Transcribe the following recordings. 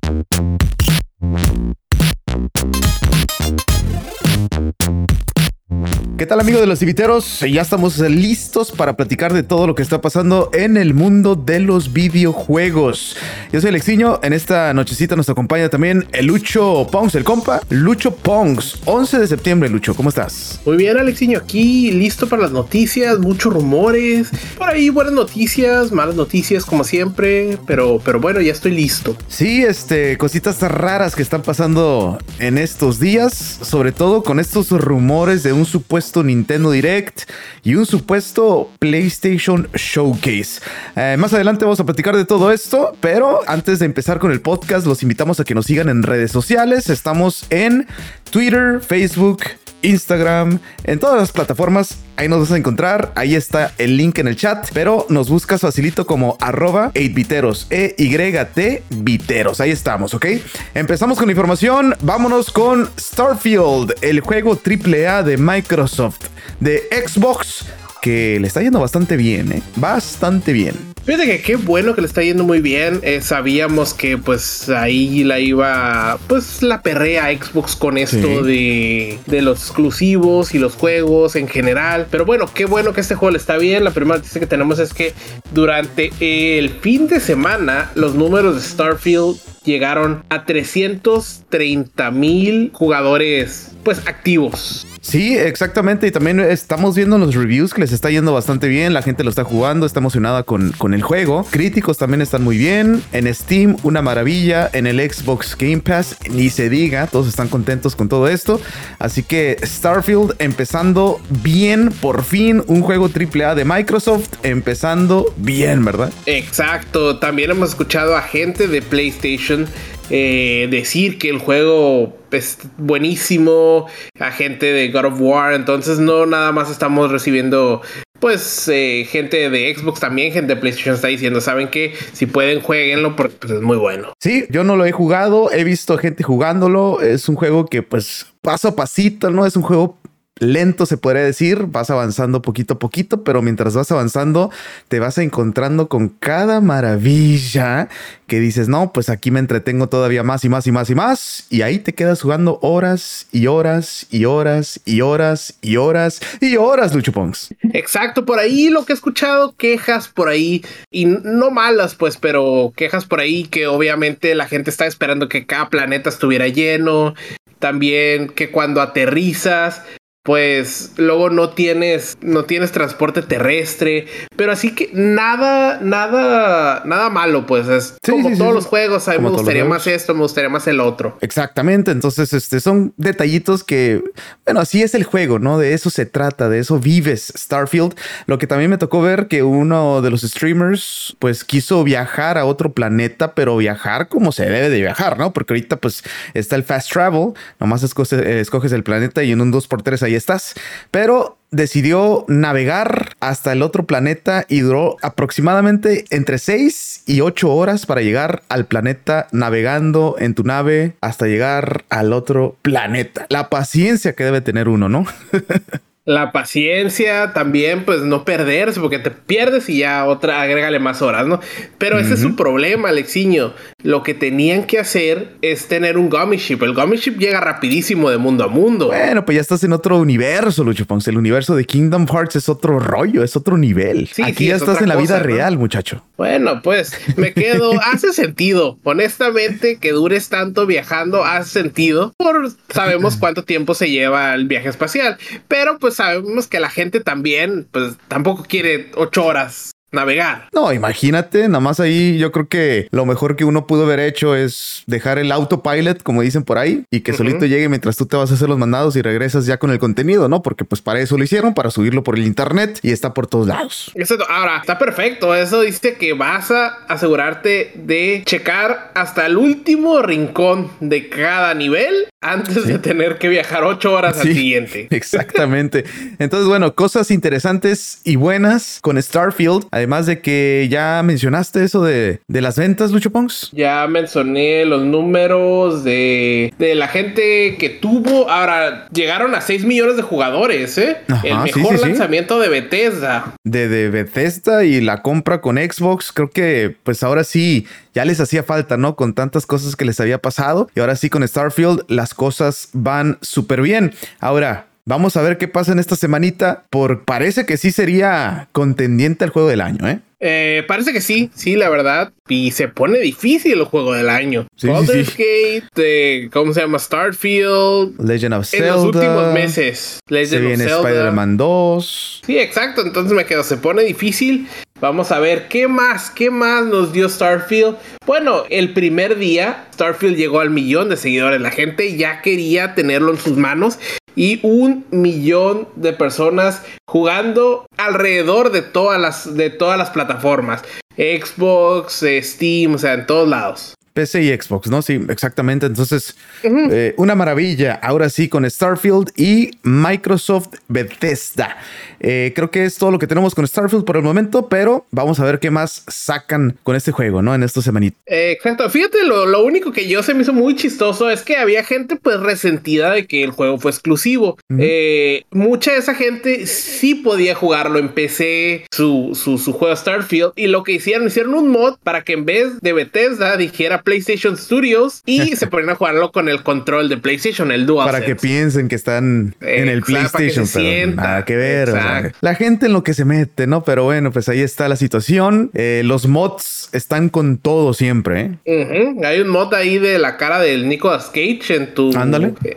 Thank you. Tal amigos de los civiteros? Ya estamos listos para platicar de todo lo que está pasando en el mundo de los videojuegos. Yo soy Alexiño, en esta nochecita nos acompaña también el Lucho Pongs, el compa. Lucho Pongs, 11 de septiembre, Lucho, ¿cómo estás? Muy bien, Alexiño, aquí listo para las noticias, muchos rumores, por ahí buenas noticias, malas noticias como siempre, pero, pero bueno, ya estoy listo. Sí, este, cositas raras que están pasando en estos días, sobre todo con estos rumores de un supuesto Nintendo Direct y un supuesto PlayStation Showcase. Eh, más adelante vamos a platicar de todo esto, pero antes de empezar con el podcast, los invitamos a que nos sigan en redes sociales. Estamos en Twitter, Facebook, Instagram, en todas las plataformas. Ahí nos vas a encontrar. Ahí está el link en el chat. Pero nos buscas facilito como arroba 8biteros. E-Y-T Viteros. Ahí estamos, ¿ok? Empezamos con la información. Vámonos con Starfield, el juego AAA de Microsoft, de Xbox, que le está yendo bastante bien, ¿eh? Bastante bien. Fíjate que qué bueno que le está yendo muy bien. Eh, sabíamos que pues ahí la iba, pues la perrea Xbox con esto de, de, los exclusivos y los juegos en general. Pero bueno, qué bueno que este juego le está bien. La primera noticia que tenemos es que durante el fin de semana los números de Starfield llegaron a 330 mil jugadores pues activos. Sí, exactamente. Y también estamos viendo los reviews que les está yendo bastante bien. La gente lo está jugando, está emocionada con, con el juego. Críticos también están muy bien. En Steam, una maravilla. En el Xbox Game Pass, ni se diga. Todos están contentos con todo esto. Así que Starfield empezando bien, por fin. Un juego AAA de Microsoft empezando bien, ¿verdad? Exacto. También hemos escuchado a gente de PlayStation eh, decir que el juego es buenísimo, a gente de God of War, entonces no nada más estamos recibiendo pues eh, gente de Xbox también, gente de PlayStation está diciendo, ¿saben que Si pueden, jueguenlo porque pues, es muy bueno. Sí, yo no lo he jugado, he visto gente jugándolo, es un juego que pues paso a pasito, ¿no? Es un juego lento, se podría decir, vas avanzando poquito a poquito, pero mientras vas avanzando, te vas encontrando con cada maravilla que dices, no, pues aquí me entretengo todavía más y más y más y más, y ahí te quedas jugando horas y horas y horas y horas y horas y horas, Lucho Pongs. Exacto, por ahí lo que he escuchado, quejas por ahí, y no malas, pues, pero quejas por ahí que obviamente la gente está esperando que cada planeta estuviera lleno, también que cuando aterrizas pues luego no tienes no tienes transporte terrestre, pero así que nada nada nada malo, pues es como todos los juegos, a mí me gustaría más esto, me gustaría más el otro. Exactamente, entonces este son detallitos que bueno, así es el juego, ¿no? De eso se trata, de eso vives Starfield. Lo que también me tocó ver que uno de los streamers pues quiso viajar a otro planeta, pero viajar como se debe de viajar, ¿no? Porque ahorita pues está el fast travel, nomás escoges, escoges el planeta y en un 2x3 ahí estás. Pero decidió navegar hasta el otro planeta y duró aproximadamente entre 6 y 8 horas para llegar al planeta navegando en tu nave hasta llegar al otro planeta. La paciencia que debe tener uno, ¿no? La paciencia también, pues no perderse, porque te pierdes y ya otra, agrégale más horas, ¿no? Pero ese es su problema, Alexiño. Lo que tenían que hacer es tener un Gummy Ship. El Gummy Ship llega rapidísimo de mundo a mundo. Bueno, pues ya estás en otro universo, Lucho Ponce. El universo de Kingdom Hearts es otro rollo, es otro nivel. Aquí ya estás en la vida real, muchacho. Bueno, pues me quedo. hace sentido. Honestamente, que dures tanto viajando hace sentido. Por sabemos cuánto tiempo se lleva el viaje espacial. Pero pues sabemos que la gente también, pues tampoco quiere ocho horas navegar. No, imagínate, nada más ahí yo creo que lo mejor que uno pudo haber hecho es dejar el autopilot, como dicen por ahí, y que solito llegue mientras tú te vas a hacer los mandados y regresas ya con el contenido, ¿no? Porque pues para eso lo hicieron, para subirlo por el internet y está por todos lados. Exacto. Ahora, está perfecto. Eso dice que vas a asegurarte de checar hasta el último rincón de cada nivel antes de tener que viajar ocho horas al siguiente. Exactamente. Entonces, bueno, cosas interesantes y buenas con Starfield. Además de que ya mencionaste eso de, de las ventas, Lucho Pongs. Ya mencioné los números de, de la gente que tuvo. Ahora, llegaron a 6 millones de jugadores, ¿eh? El mejor lanzamiento de Bethesda. De, de Bethesda y la compra con Xbox. Creo que, pues ahora sí, ya les hacía falta, ¿no? Con tantas cosas que les había pasado. Y ahora sí, con Starfield, las cosas van súper bien. Ahora, vamos a ver qué pasa en esta semanita. Por parece que sí sería contendiente al juego del año, ¿eh? Eh, parece que sí, sí, la verdad. Y se pone difícil el juego del año. Sí, Gate, eh, ¿cómo se llama? Starfield. Legend of Zelda. En los últimos meses. Legend se viene Spider-Man 2. Sí, exacto. Entonces me quedo, se pone difícil. Vamos a ver qué más, qué más nos dio Starfield. Bueno, el primer día Starfield llegó al millón de seguidores. La gente ya quería tenerlo en sus manos y un millón de personas jugando alrededor de todas las, de todas las plataformas. Xbox, eh, Steam, o sea, en todos lados. PC y Xbox, ¿no? Sí, exactamente. Entonces, eh, una maravilla. Ahora sí, con Starfield y Microsoft Bethesda. Eh, creo que es todo lo que tenemos con Starfield por el momento, pero vamos a ver qué más sacan con este juego, ¿no? En estos semanitas. exacto. Fíjate, lo, único que yo se me hizo muy chistoso es que había gente pues resentida de que el juego fue exclusivo. Eh, mucha de esa gente sí podía jugarlo en PC, su, su, su juego Starfield, y lo que hicieron, hicieron un mod para que en vez de Bethesda dijera PlayStation Studios y se ponían a jugarlo con el control de PlayStation, el Dual. Para que piensen que están en el PlayStation, pero nada que ver. La gente en lo que se mete, ¿no? Pero bueno, pues ahí está la situación. Eh, los mods están con todo siempre. ¿eh? Hay un mod ahí de la cara del Nicolas Cage en tu,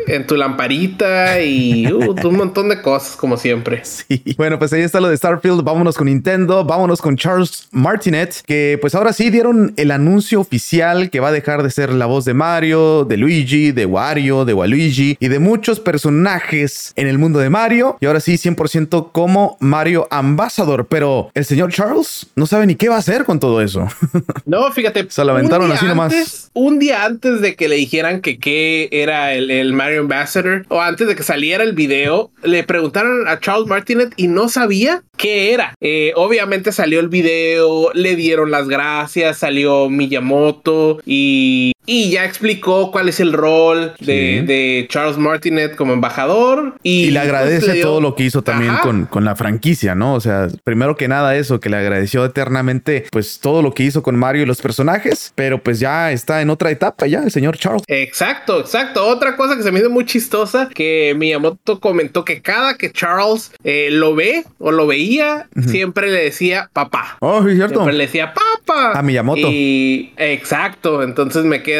En tu lamparita y uh, un montón de cosas, como siempre. Sí. Bueno, pues ahí está lo de Starfield. Vámonos con Nintendo, vámonos con Charles Martinet, que pues ahora sí dieron el anuncio oficial que va a dejar de ser la voz de Mario, de Luigi, de Wario, de Waluigi y de muchos personajes en el mundo de Mario. Y ahora sí, 100% como Mario Ambassador. Pero el señor Charles no sabe ni qué va a hacer con todo eso. No, fíjate. Se lamentaron así nomás. Un día antes de que le dijeran que qué era el, Mario Ambassador, o antes de que saliera el video, le preguntaron a Charles Martinet y no sabía qué era. Eh, obviamente salió el video, le dieron las gracias, salió Miyamoto y y ya explicó cuál es el rol de, Charles Martinet como embajador. Y, le agradece todo lo que hizo también con, con, la franquicia, ¿no? O sea, primero que nada eso, que le agradeció eternamente pues todo lo que hizo con Mario y los personajes, pero pues ya está en otra etapa ya el señor Charles. Exacto, exacto. Otra cosa que se me hizo muy chistosa, que Miyamoto comentó que cada que Charles eh, lo ve o lo veía, siempre le decía papá. Oh, sí, cierto. Siempre le decía papá. A Miyamoto. Y exacto, entonces me quedé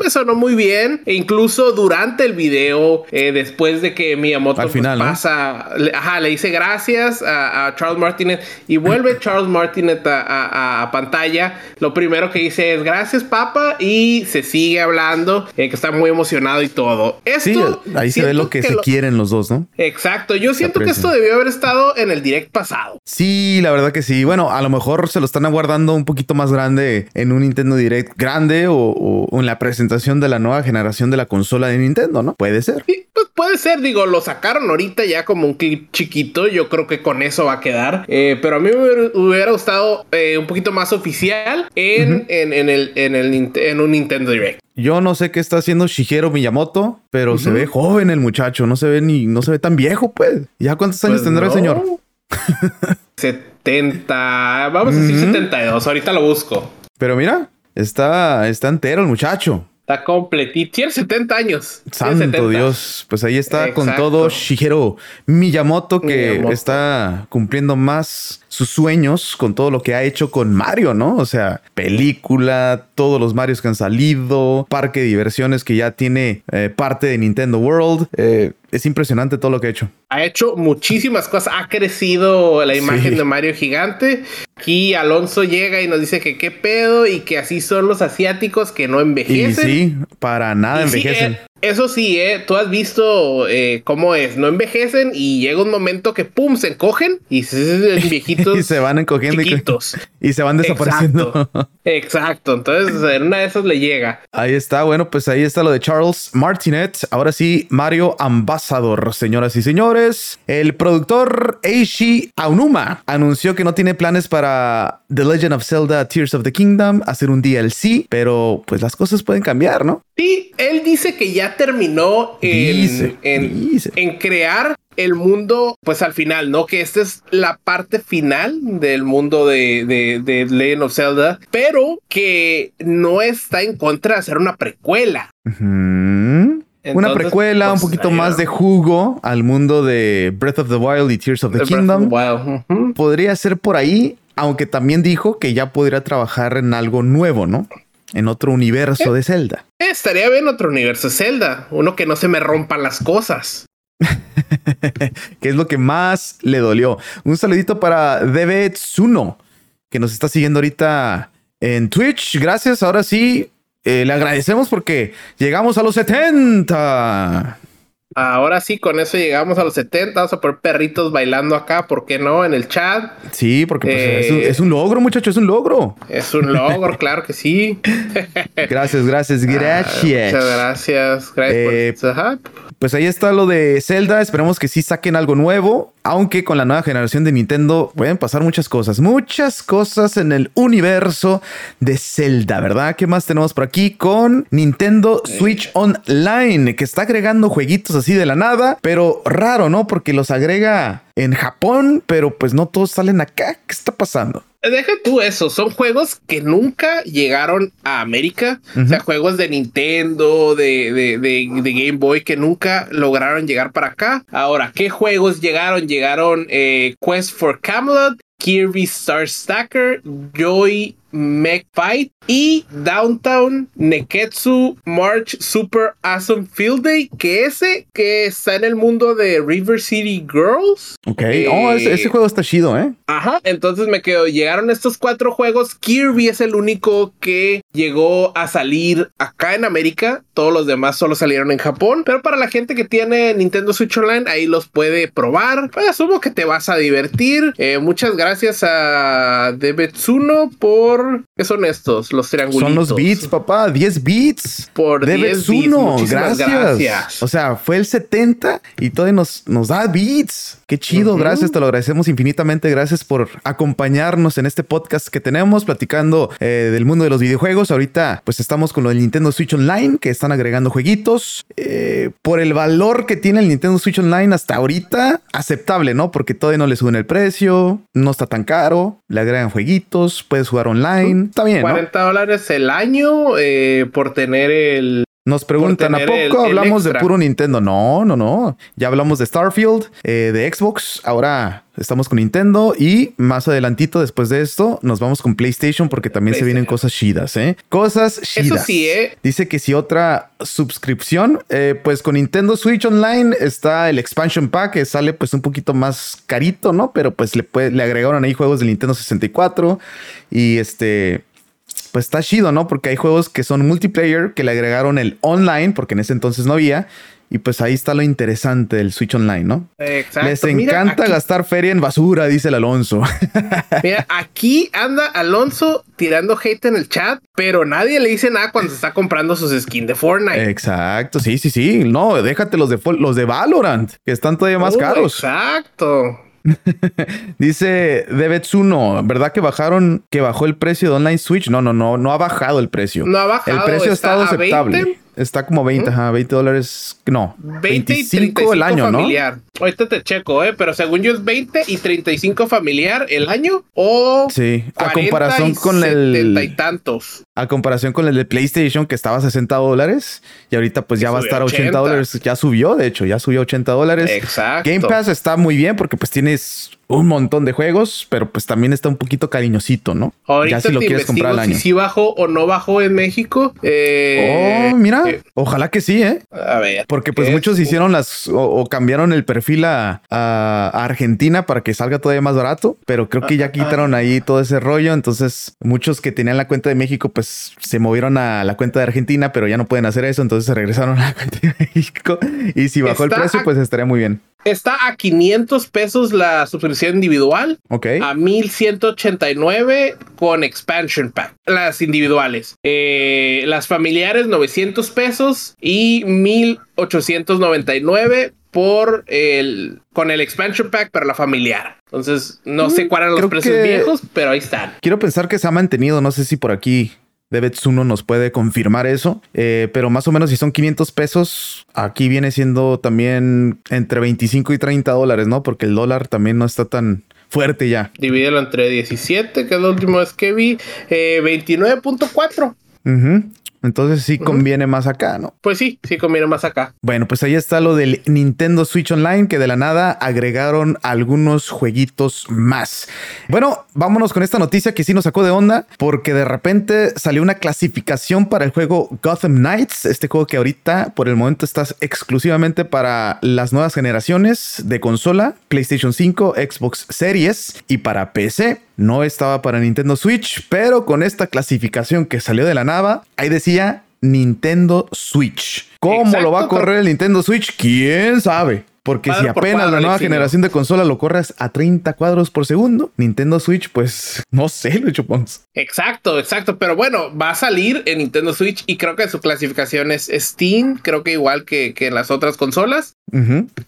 me sonó muy bien. E incluso durante el video, eh, después de que Miyamoto Al final, pasa, le, ajá, le dice gracias a, Charles Martinet y vuelve Charles Martinet a, pantalla. Lo primero que dice es gracias, papa, y se sigue hablando, eh, que está muy emocionado y todo. Esto, sí, ahí se ve lo que, se quieren los dos, ¿no? Exacto. Yo siento que esto debió haber estado en el direct pasado. Sí, la verdad que sí. Bueno, a lo mejor se lo están aguardando un poquito más grande en un Nintendo Direct grande o en la presentación de la nueva generación de la consola de Nintendo, ¿no? Puede ser. Sí, pues puede ser, digo, lo sacaron ahorita ya como un clip chiquito, yo creo que con eso va a quedar, eh, pero a mí me hubiera gustado eh, un poquito más oficial en, en, el, en, el, en un Nintendo Direct. Yo no sé qué está haciendo Shigeru Miyamoto, pero se ve joven el muchacho, no se ve ni, no se ve tan viejo, pues. ¿Ya cuántos años pues tendrá el señor? 70, vamos a decir 72, ahorita lo busco. Pero mira, Está, está entero el muchacho. Está completito. Tiene 70 años. Santo Dios. Pues ahí está con todo Shigeru Miyamoto que está cumpliendo más sus sueños con todo lo que ha hecho con Mario, ¿no? O sea, película, todos los Marios que han salido, parque de diversiones que ya tiene eh, parte de Nintendo World. Eh, es impresionante todo lo que ha hecho. Ha hecho muchísimas cosas. Ha crecido la imagen de Mario gigante. Aquí Alonso llega y nos dice que qué pedo y que así son los asiáticos que no envejecen. Y sí, para nada envejecen eso sí, ¿eh? Tú has visto eh, cómo es. No envejecen y llega un momento que pum, se encogen y se viejitos. y se van encogiendo y, se van desapareciendo. Exacto. Entonces, en una de esas le llega. Ahí está. Bueno, pues ahí está lo de Charles Martinet. Ahora sí, Mario Ambassador, señoras y señores. El productor Eishi Aonuma anunció que no tiene planes para The Legend of Zelda Tears of the Kingdom hacer un DLC, pero pues las cosas pueden cambiar, ¿no? Sí, él dice que ya terminó en, en, crear el mundo, pues al final, ¿no? Que esta es la parte final del mundo de, de, Legend of Zelda, pero que no está en contra de hacer una precuela. una precuela, un pues, poquito más de jugo al mundo de Breath of the Wild y Tears of the, Kingdom. Podría ser por ahí, aunque también dijo que ya podría trabajar en algo nuevo, ¿no? En otro universo de Zelda. Eh, estaría bien otro universo de Zelda, uno que no se me rompan las cosas. que es lo que más le dolió. Un saludito para Tsuno, que nos está siguiendo ahorita en Twitch. Gracias, ahora sí, eh, le agradecemos porque llegamos a los 70. Ahora sí, con eso llegamos a los 70. Vamos a poner perritos bailando acá, ¿por qué no? En el chat. Sí, porque pues, es, un, logro, muchacho, es un logro. Es un logro, claro que sí. gracias, gracias, ah, gracias. muchas gracias. Gracias por... Eh, pues ahí está lo de Zelda. Esperemos que sí saquen algo nuevo. Aunque con la nueva generación de Nintendo pueden pasar muchas cosas. Muchas cosas en el universo de Zelda, ¿verdad? ¿Qué más tenemos por aquí? Con Nintendo Switch Online, que está agregando jueguitos así de la nada. Pero raro, ¿no? Porque los agrega en Japón, pero pues no todos salen acá. ¿Qué está pasando? Deja tú eso, son juegos que nunca llegaron a América, o sea, juegos de Nintendo, de, de, de, Game Boy que nunca lograron llegar para acá. Ahora, ¿qué juegos llegaron? Llegaron eh, Quest for Camelot, Kirby Star Stacker, Joy Mech Fight y Downtown Neketsu March Super Awesome Field Day, que ese que está en el mundo de River City Girls. Ok, oh, ese, juego está chido, ¿eh? Ajá, entonces me quedo, llegaron estos cuatro juegos, Kirby es el único que llegó a salir acá en América, todos los demás solo salieron en Japón, pero para la gente que tiene Nintendo Switch Online, ahí los puede probar, pues asumo que te vas a divertir. Eh, muchas gracias a Debetsuno por ¿Qué son estos? Los triangulitos. Son los beats, papá. 10 beats. Por 10 uno. Gracias. gracias. O sea, fue el 70 y todavía nos, nos da beats. Qué chido. Gracias. Te lo agradecemos infinitamente. Gracias por acompañarnos en este podcast que tenemos platicando eh, del mundo de los videojuegos. Ahorita, pues estamos con lo del Nintendo Switch Online que están agregando jueguitos. Eh, por el valor que tiene el Nintendo Switch Online hasta ahorita, aceptable, ¿no? Porque todavía no le suben el precio. No está tan caro. Le agregan jueguitos. Puedes jugar online Está bien. 40 dólares el año eh, por tener el. Nos preguntan, ¿a poco hablamos de puro Nintendo? No, no, no. Ya hablamos de Starfield, eh, de Xbox. Ahora estamos con Nintendo y más adelantito después de esto nos vamos con PlayStation porque también se vienen cosas chidas, ¿eh? Cosas chidas. Eso sí, ¿eh? Dice que si otra suscripción, eh, pues con Nintendo Switch Online está el expansion pack que sale pues un poquito más carito, ¿no? Pero pues le, le agregaron ahí juegos del Nintendo 64 y este, pues está chido, ¿no? Porque hay juegos que son multiplayer, que le agregaron el online, porque en ese entonces no había. Y pues ahí está lo interesante del Switch Online, ¿no? Exacto. Les encanta gastar feria en basura, dice el Alonso. Mira, aquí anda Alonso tirando hate en el chat, pero nadie le dice nada cuando se está comprando sus skins de Fortnite. Exacto, sí, sí, sí. No, déjate los de, los de Valorant, que están todavía más oh, caros. Exacto. Dice Debetsuno, ¿verdad que bajaron, que bajó el precio de Online Switch? No, no, no, no ha bajado el precio. No ha bajado. El precio ha estado aceptable. Está como 20, ajá, 20 dólares. No, 20 25 el año, familiar. ¿no? Ahorita te checo, ¿eh? Pero según yo es 20 y 35 familiar el año. O. Sí, a comparación con el. y tantos. A comparación con el de PlayStation que estaba a 60 dólares y ahorita pues ya va a estar a 80 dólares. Ya subió, de hecho, ya subió a 80 dólares. Exacto. Game Pass está muy bien porque pues tienes un montón de juegos, pero pues también está un poquito cariñosito, ¿no? Ahorita ya si lo quieres comprar al año. Si bajó o no bajó en México. Eh, oh, mira, eh, ojalá que sí, ¿eh? A ver. Porque pues muchos hicieron las o, cambiaron el perfil fila a, Argentina para que salga todavía más barato, pero creo que ya quitaron ahí todo ese rollo. Entonces, muchos que tenían la cuenta de México, pues se movieron a la cuenta de Argentina, pero ya no pueden hacer eso. Entonces se regresaron a la cuenta de México. Y si bajó el precio, pues estaría muy bien. Está a 500 pesos la suscripción individual. Ok. A 1189 con expansion pack. Las individuales. Eh, las familiares 900 pesos y 1899 por el con el expansion pack para la familiar. Entonces, no sé mm, cuáles eran los precios viejos, pero ahí están. Quiero pensar que se ha mantenido, no sé si por aquí Debetsuno nos puede confirmar eso, eh, pero más o menos si son 500 pesos, aquí viene siendo también entre 25 y 30 dólares, ¿no? Porque el dólar también no está tan fuerte ya. Divídelo entre 17, que es lo último vez que vi, eh, 29.4. Entonces sí conviene más acá, ¿no? Pues sí, sí conviene más acá. Bueno, pues ahí está lo del Nintendo Switch Online, que de la nada agregaron algunos jueguitos más. Bueno, vámonos con esta noticia que sí nos sacó de onda, porque de repente salió una clasificación para el juego Gotham Knights, este juego que ahorita por el momento está exclusivamente para las nuevas generaciones de consola, PlayStation 5, Xbox Series y para PC. No estaba para Nintendo Switch, pero con esta clasificación que salió de la nada, ahí decía Nintendo Switch. ¿Cómo lo va a correr el Nintendo Switch? ¿Quién sabe? Porque si apenas la nueva generación de consola lo corres a 30 cuadros por segundo, Nintendo Switch, pues no sé, Lucho Pons. Exacto, exacto. Pero bueno, va a salir en Nintendo Switch y creo que su clasificación es Steam, creo que igual que, que en las otras consolas.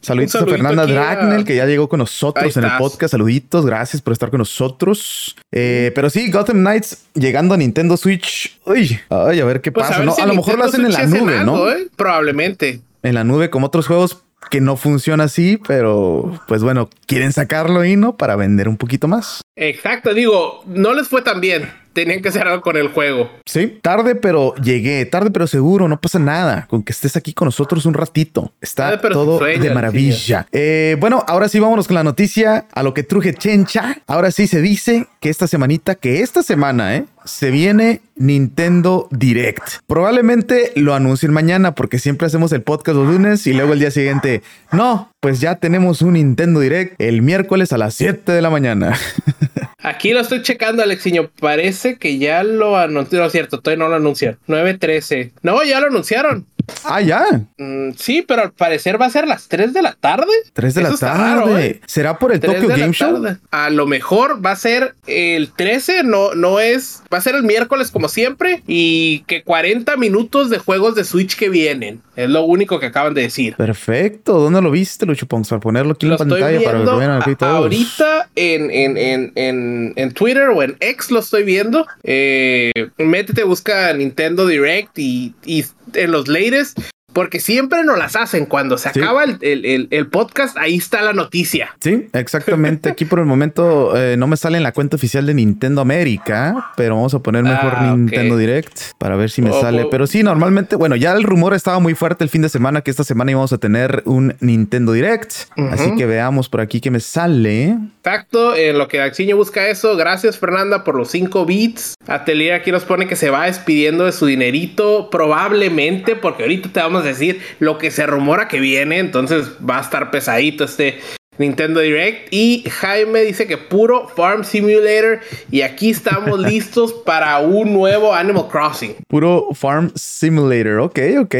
Saluditos a Fernanda Dragnel, que ya llegó con nosotros en el podcast. Saluditos, gracias por estar con nosotros. Eh, pero sí, Gotham Knights llegando a Nintendo Switch. Uy, ay, a ver qué pues pasa. A, lo mejor lo hacen en la nube, ¿no? ¿eh? Probablemente. En la nube, como otros juegos, que no funciona así, pero pues bueno, quieren sacarlo y no para vender un poquito más. Exacto, digo, no les fue tan bien tenían que hacer algo con el juego. Sí, tarde, pero llegué, tarde, pero seguro, no pasa nada. Con que estés aquí con nosotros un ratito. Está todo de maravilla. Eh, bueno, ahora sí vámonos con la noticia a lo que truje Chencha. Ahora sí se dice que esta semanita, que esta semana, ¿eh? Se viene Nintendo Direct. Probablemente lo anuncien mañana porque siempre hacemos el podcast los lunes y luego el día siguiente, no, pues ya tenemos un Nintendo Direct el miércoles a las 7 de la mañana. Aquí lo estoy checando, Alexiño. Parece que ya lo anunciaron. No, cierto, todavía no lo anunciaron. 9.13. No, ya lo anunciaron. Ah, ya. Mm, sí, pero al parecer va a ser las 3 de la tarde. 3 de la tarde. ¿eh? ¿Será por el Tokyo Game Show? A lo mejor va a ser el 13, no, no es. Va a ser el miércoles como siempre. Y que 40 minutos de juegos de Switch que vienen. Es lo único que acaban de decir. Perfecto. ¿Dónde lo viste, Lucho Pongs? Para ponerlo aquí en la pantalla para que vean aquí todos. Ahorita en, en, en, en, en Twitter o en X lo estoy viendo. Eh, métete, busca Nintendo Direct y, y en los latest porque siempre nos las hacen. Cuando se acaba el, podcast, ahí está la noticia. Sí, exactamente. Aquí por el momento eh, no me sale en la cuenta oficial de Nintendo América, pero vamos a poner mejor ah, Nintendo Direct para ver si me oh, sale. Oh. Pero sí, normalmente, bueno, ya el rumor estaba muy fuerte el fin de semana que esta semana íbamos a tener un Nintendo Direct. Así que veamos por aquí que me sale. Exacto, en lo que Axiño busca eso. Gracias, Fernanda, por los 5 bits. Atelier aquí nos pone que se va despidiendo de su dinerito, probablemente, porque ahorita te vamos a decir lo que se rumora que viene, entonces va a estar pesadito este Nintendo Direct. Y Jaime dice que puro Farm Simulator. Y aquí estamos listos para un nuevo Animal Crossing. Puro Farm Simulator, ok, ok.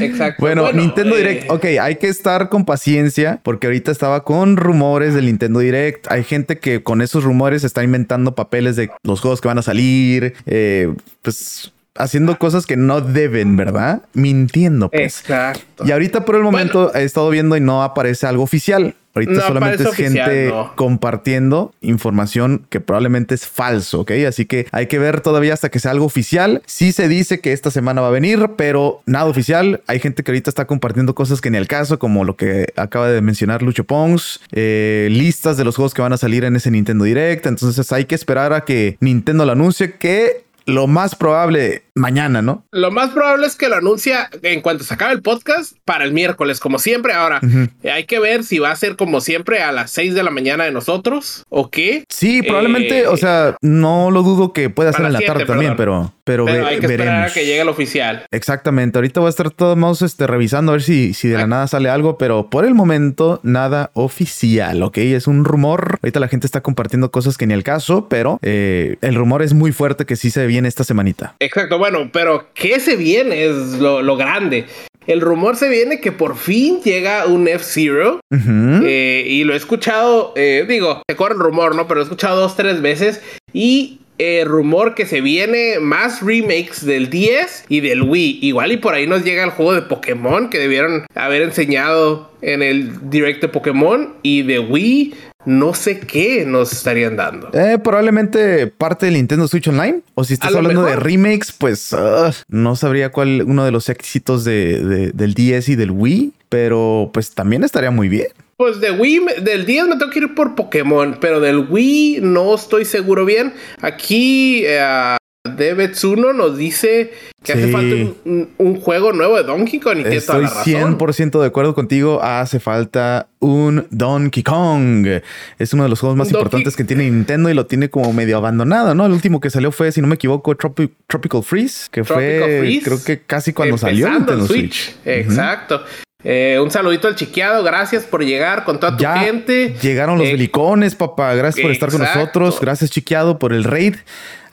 Exacto. Bueno, Nintendo Direct, eh, ok, hay que estar con paciencia porque ahorita estaba con rumores del Nintendo Direct. Hay gente que con esos rumores está inventando papeles de los juegos que van a salir. Eh, pues haciendo cosas que no deben, ¿verdad? Mintiendo, pues. Exacto. Y ahorita por el momento he estado viendo y no aparece algo oficial. Ahorita solamente es gente compartiendo información que probablemente es falso, ¿ok? Así que hay que ver todavía hasta que sea algo oficial. Sí se dice que esta semana va a venir, pero nada oficial. Hay gente que ahorita está compartiendo cosas que ni al caso, como lo que acaba de mencionar Lucho Pons, eh, listas de los juegos que van a salir en ese Nintendo Direct. Entonces hay que esperar a que Nintendo lo anuncie que lo más probable mañana, ¿no? Lo más probable es que lo anuncia en cuanto se acabe el podcast para el miércoles, como siempre. Ahora, hay que ver si va a ser como siempre a las 6 de la mañana de nosotros o qué. Sí, probablemente, eh, o sea, no lo dudo que pueda ser en la tarde también, pero, pero, hay que esperar a que llegue el oficial. Exactamente. Ahorita voy a estar todos modos este, revisando a ver si, si de la nada sale algo, pero por el momento nada oficial, ¿ok? Es un rumor. Ahorita la gente está compartiendo cosas que ni el caso, pero eh, el rumor es muy fuerte que sí se viene esta semanita. Exacto. Bueno, pero ¿qué se viene? Es lo, grande. El rumor se viene que por fin llega un F-Zero. Eh, y lo he escuchado, eh, digo, se corre el rumor, ¿no? Pero he escuchado dos, tres veces. Y eh, rumor que se viene más remakes del 10 y del Wii. Igual y por ahí nos llega el juego de Pokémon que debieron haber enseñado en el direct de Pokémon y de Wii. No sé qué nos estarían dando. Eh, probablemente parte del Nintendo Switch Online. O si estás hablando de remakes, pues ah, no sabría cuál uno de los éxitos de, del 10 y del Wii. Pero pues también estaría muy bien. Pues de Wii, del 10 me tengo que ir por Pokémon, pero del Wii no estoy seguro bien. Aquí eh, Debetsuno nos dice que hace falta un, juego nuevo de Donkey Kong y que Estoy 100% de acuerdo contigo. Hace falta un Donkey Kong. Es uno de los juegos más importantes que tiene Nintendo y lo tiene como medio abandonado, ¿no? El último que salió fue, si no me equivoco, Tropical Freeze, que fue creo que casi cuando salió Nintendo Switch. Exacto. Eh, un saludito al chiqueado, gracias por llegar con toda tu gente. Llegaron los eh, papá. Gracias por estar con nosotros. Gracias, chiqueado, por el raid.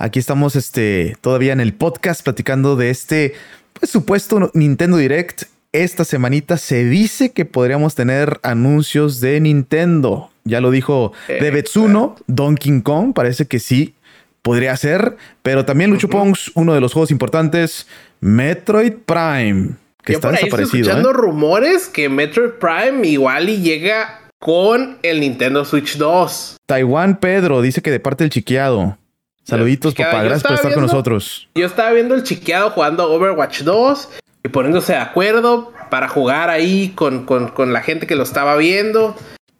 Aquí estamos este, todavía en el podcast platicando de este pues, supuesto Nintendo Direct. Esta semanita se dice que podríamos tener anuncios de Nintendo. Ya lo dijo eh, Debetsuno, Donkey Kong, parece que sí podría ser, pero también Lucho Pongs, uno de los juegos importantes, Metroid Prime que está desaparecido. escuchando ¿eh? rumores que Metroid Prime igual y llega con el Nintendo Switch 2. Taiwán Pedro dice que de parte del chiqueado. Saluditos, papá. Gracias por estar con nosotros. Yo estaba viendo el chiqueado jugando Overwatch 2 y poniéndose de acuerdo para jugar ahí con, con, con la gente que lo estaba viendo.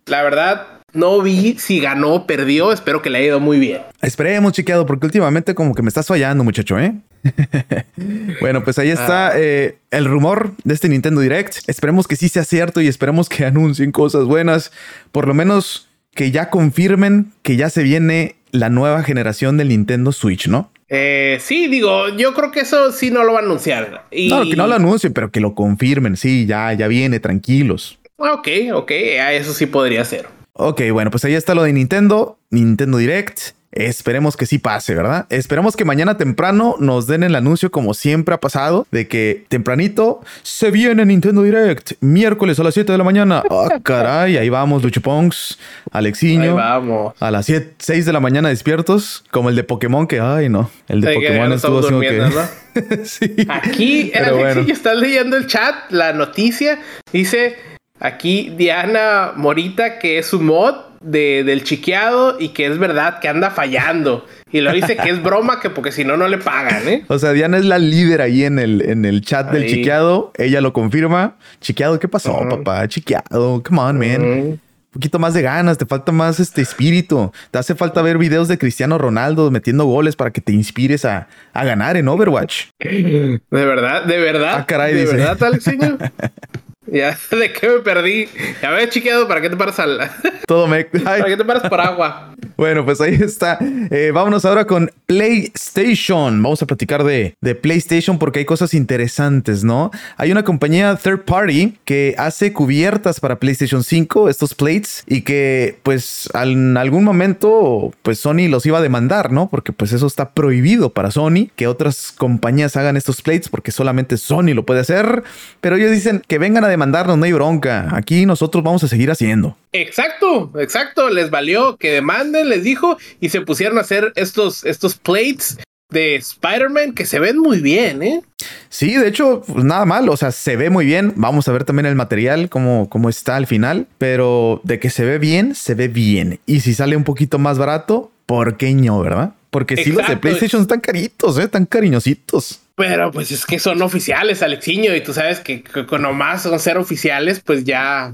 La verdad, no vi si ganó o perdió. Espero que le haya ido muy bien. Esperemos, chiqueado, porque últimamente como que me estás fallando, muchacho, ¿eh? bueno, pues ahí está ah. eh, el rumor de este Nintendo Direct. Esperemos que sí sea cierto y esperemos que anuncien cosas buenas. Por lo menos que ya confirmen que ya se viene la nueva generación del Nintendo Switch, ¿no? Eh, sí, digo, yo creo que eso sí no lo va a anunciar. No, que no lo anuncien, pero que lo confirmen. Sí, ya, ya viene, tranquilos. Ok, ok, eso sí podría ser. Ok, bueno, pues ahí está lo de Nintendo, Nintendo Direct. Esperemos que sí pase, ¿verdad? Esperemos que mañana temprano nos den el anuncio como siempre ha pasado, de que tempranito se viene Nintendo Direct, miércoles a las 7 de la mañana. Ah, caray, ahí vamos, Luchupongs, Alexiño. Ahí vamos. A las 7, 6 de la mañana despiertos, como el de Pokémon, que, ay, no, el de Pokémon estuvo durmiendo, que... sí. Aquí, bueno. estás leyendo el chat, la noticia, dice Aquí Diana Morita, que es su mod de, del chiqueado y que es verdad que anda fallando. Y lo dice que es broma, que porque si no, no le pagan, ¿eh? O sea, Diana es la líder ahí en el, en el chat del chiqueado. Ella lo confirma. Chiqueado, ¿qué pasó, papá? Chiqueado, come on, man. Un poquito más de ganas, te falta más este espíritu. Te hace falta ver videos de Cristiano Ronaldo metiendo goles para que te inspires a, ganar en Overwatch. De verdad, de verdad. Ah, caray, ¿De dice. verdad, Alexiño? Ya, ¿de qué me perdí? Ya me he chiqueado, ¿para qué te paras al...? Todo me... ¿Para qué te paras por agua? Bueno, pues ahí está. Eh, vámonos ahora con PlayStation. Vamos a platicar de, de, PlayStation porque hay cosas interesantes, ¿no? Hay una compañía third party que hace cubiertas para PlayStation 5, estos plates, y que pues en algún momento pues Sony los iba a demandar, ¿no? Porque pues eso está prohibido para Sony, que otras compañías hagan estos plates porque solamente Sony lo puede hacer, pero ellos dicen que vengan a demandarnos, no hay bronca. Aquí nosotros vamos a seguir haciendo. Exacto, exacto. Les valió que demanden, les dijo, y se pusieron a hacer estos, estos plates de Spider-Man que se ven muy bien, ¿eh? Sí, de hecho, pues nada mal, o sea, se ve muy bien. Vamos a ver también el material, cómo, cómo está al final, pero de que se ve bien, se ve bien. Y si sale un poquito más barato, ¿por qué no, verdad? Porque si los de PlayStation están caritos, ¿eh? Están cariñositos. Pero pues es que son oficiales, Alexiño, y tú sabes que, con nomás son ser oficiales, pues ya,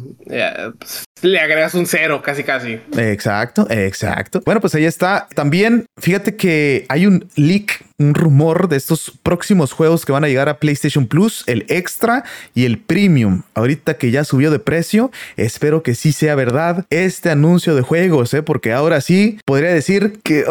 pues, le agregas un cero, casi casi. Exacto, exacto. Bueno, pues ahí está. También, fíjate que hay un leak, un rumor de estos próximos juegos que van a llegar a PlayStation Plus, el Extra y el Premium. Ahorita que ya subió de precio, espero que sí sea verdad este anuncio de juegos, ¿eh? porque ahora sí podría decir que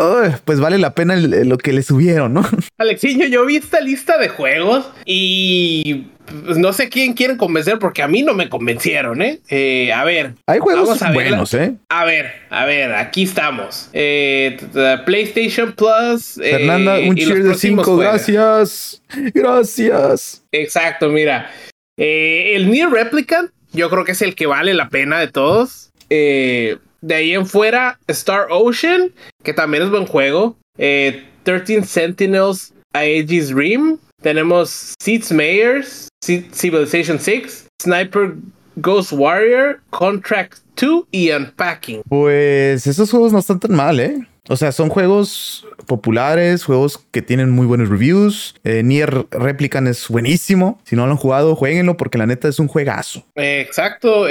pues vale la pena lo que le subieron, ¿no? Alexiño, yo vi esta lista de juegos y pues, no sé quién quieren convencer porque a mí no me convencieron, ¿eh? eh a ver. Hay juegos buenos, ¿eh? A ver, a ver, aquí estamos. Eh, PlayStation Plus. Eh, Fernanda, un cheer de cinco, gracias. Gracias. Exacto, mira. el Near Replicant, yo creo que es el que vale la pena de todos. de ahí en fuera, Star Ocean, que también es buen juego. 13 Sentinels Aegis Rim. Tenemos Seeds Mayors, Civilization 6, Sniper Ghost Warrior, Contract 2 y Unpacking. Pues esos juegos no están tan mal, ¿eh? O sea, son juegos populares, juegos que tienen muy buenos reviews. Eh, Nier Replicant es buenísimo. Si no lo han jugado, jueguenlo porque la neta es un juegazo. Exacto.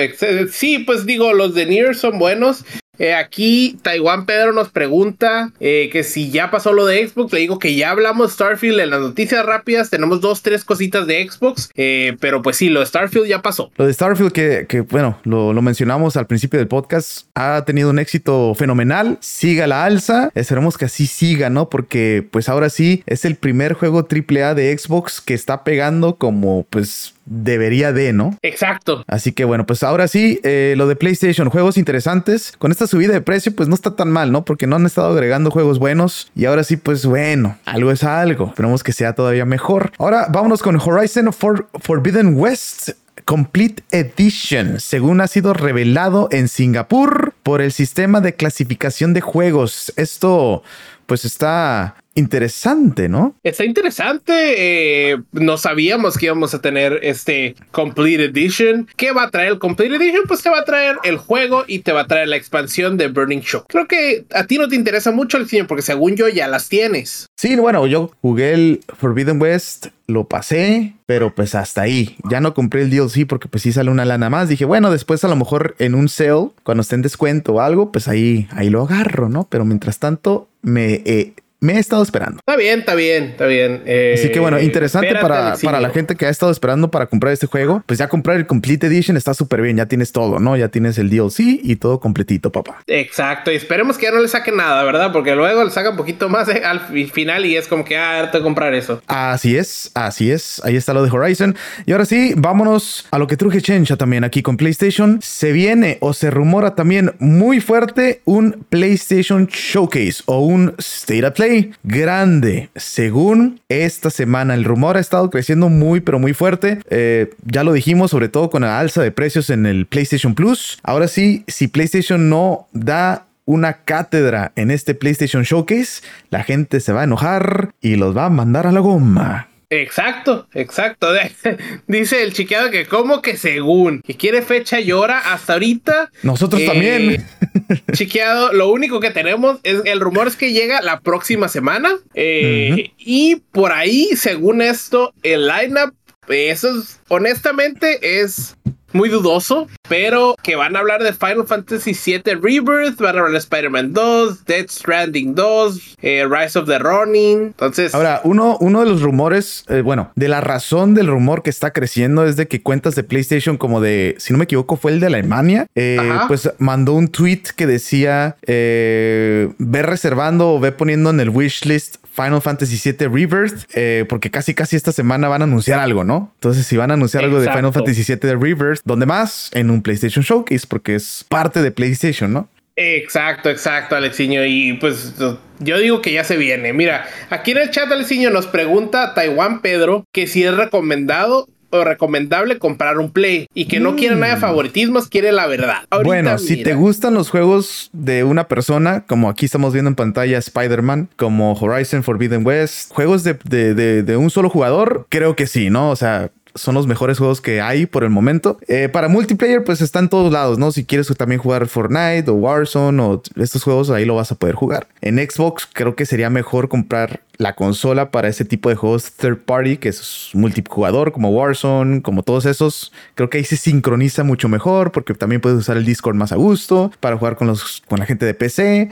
sí, pues digo, los de Nier son buenos. Eh, aquí Taiwan Pedro nos pregunta eh, que si ya pasó lo de Xbox. Le digo que ya hablamos Starfield en las noticias rápidas. Tenemos dos, tres cositas de Xbox. Eh, pero pues sí, lo de Starfield ya pasó. Lo de Starfield que, bueno, lo, mencionamos al principio del podcast. Ha tenido un éxito fenomenal. Siga la alza. Esperemos que así siga, ¿no? Porque pues ahora sí es el primer juego AAA de Xbox que está pegando como pues debería de, ¿no? Exacto. Así que bueno, pues ahora sí, eh, lo de PlayStation, juegos interesantes. Con esta subida de precio, pues no está tan mal, ¿no? Porque no han estado agregando juegos buenos. Y ahora sí, pues bueno, algo es algo. Esperemos que sea todavía mejor. Ahora vámonos con Horizon Forbidden West. Complete Edition, según ha sido revelado en Singapur por el sistema de clasificación de juegos. Esto pues está interesante, ¿no? Está interesante. Eh, no sabíamos que íbamos a tener este Complete Edition. ¿Qué va a traer el Complete Edition? Pues te va a traer el juego y te va a traer la expansión de Burning Shock. Creo que a ti no te interesa mucho el cine porque según yo ya las tienes. Sí, bueno, yo jugué el Forbidden West, lo pasé, pero pues hasta ahí. Ya no compré el DLC porque pues sí sale una lana más. Dije, bueno, después a lo mejor en un sale, cuando esté en descuento o algo, pues ahí, ahí lo agarro, ¿no? Pero mientras tanto, me... Eh, me he estado esperando. Está bien, está bien, está bien. Así que bueno, eh, interesante para, para la gente que ha estado esperando para comprar este juego. Pues ya comprar el Complete Edition está súper bien. Ya tienes todo, ¿no? Ya tienes el DLC y todo completito, papá. Exacto. Y esperemos que ya no le saquen nada, ¿verdad? Porque luego le sacan un poquito más eh, al final y es como que, ah, te comprar eso. Así es, así es. Ahí está lo de Horizon. Y ahora sí, vámonos a lo que truje Chencha también aquí con PlayStation. Se viene o se rumora también muy fuerte un PlayStation Showcase o un State of Play grande. Según esta semana, el rumor ha estado creciendo muy, pero muy fuerte. Eh, ya lo dijimos, sobre todo con la alza de precios en el PlayStation Plus. Ahora sí, si PlayStation no da una cátedra en este PlayStation Showcase, la gente se va a enojar y los va a mandar a la goma. Exacto, exacto. Dice el chiqueado que como que según que quiere fecha y hora hasta ahorita. Nosotros eh, también. Chiqueado, lo único que tenemos es el rumor es que llega la próxima semana. Eh, y por ahí, según esto, el lineup, eso es, honestamente es muy dudoso, pero que van a hablar de Final Fantasy VII Rebirth, van a hablar de Spider-Man 2, Dead Stranding 2, eh, Rise of the Ronin. Entonces. Ahora, uno, uno de los rumores, eh, bueno, de la razón del rumor que está creciendo es de que cuentas de PlayStation, como de, si no me equivoco, fue el de Alemania, eh, pues mandó un tweet que decía: ve reservando o ve poniendo en el wishlist Final Fantasy VII Rebirth, porque casi casi esta semana van a anunciar algo, ¿no? Entonces, si van a anunciar algo de Final Fantasy VII de Rebirth, ¿dónde más? En un PlayStation Showcase, porque es parte de PlayStation, ¿no? Exacto, exacto, Alexiño. Y pues yo digo que ya se viene. Mira, aquí en el chat, Alexiño nos pregunta Taiwan Pedro que si es recomendado o recomendable comprar un Play y que no quiere nada de mm. favoritismos, quiere la verdad. bueno, si te gustan los juegos de una persona, como aquí estamos viendo en pantalla Spider-Man, como Horizon Forbidden West, juegos de, de, un solo jugador, creo que sí, ¿no? O sea, son los mejores juegos que hay por el momento. Eh, para multiplayer, pues está en todos lados, ¿no? Si quieres también jugar Fortnite o Warzone o estos juegos, ahí lo vas a poder jugar. En Xbox, creo que sería mejor comprar la consola para ese tipo de juegos third party, que es multijugador, como Warzone, como todos esos. Creo que ahí se sincroniza mucho mejor porque también puedes usar el Discord más a gusto para jugar con, los, con la gente de PC.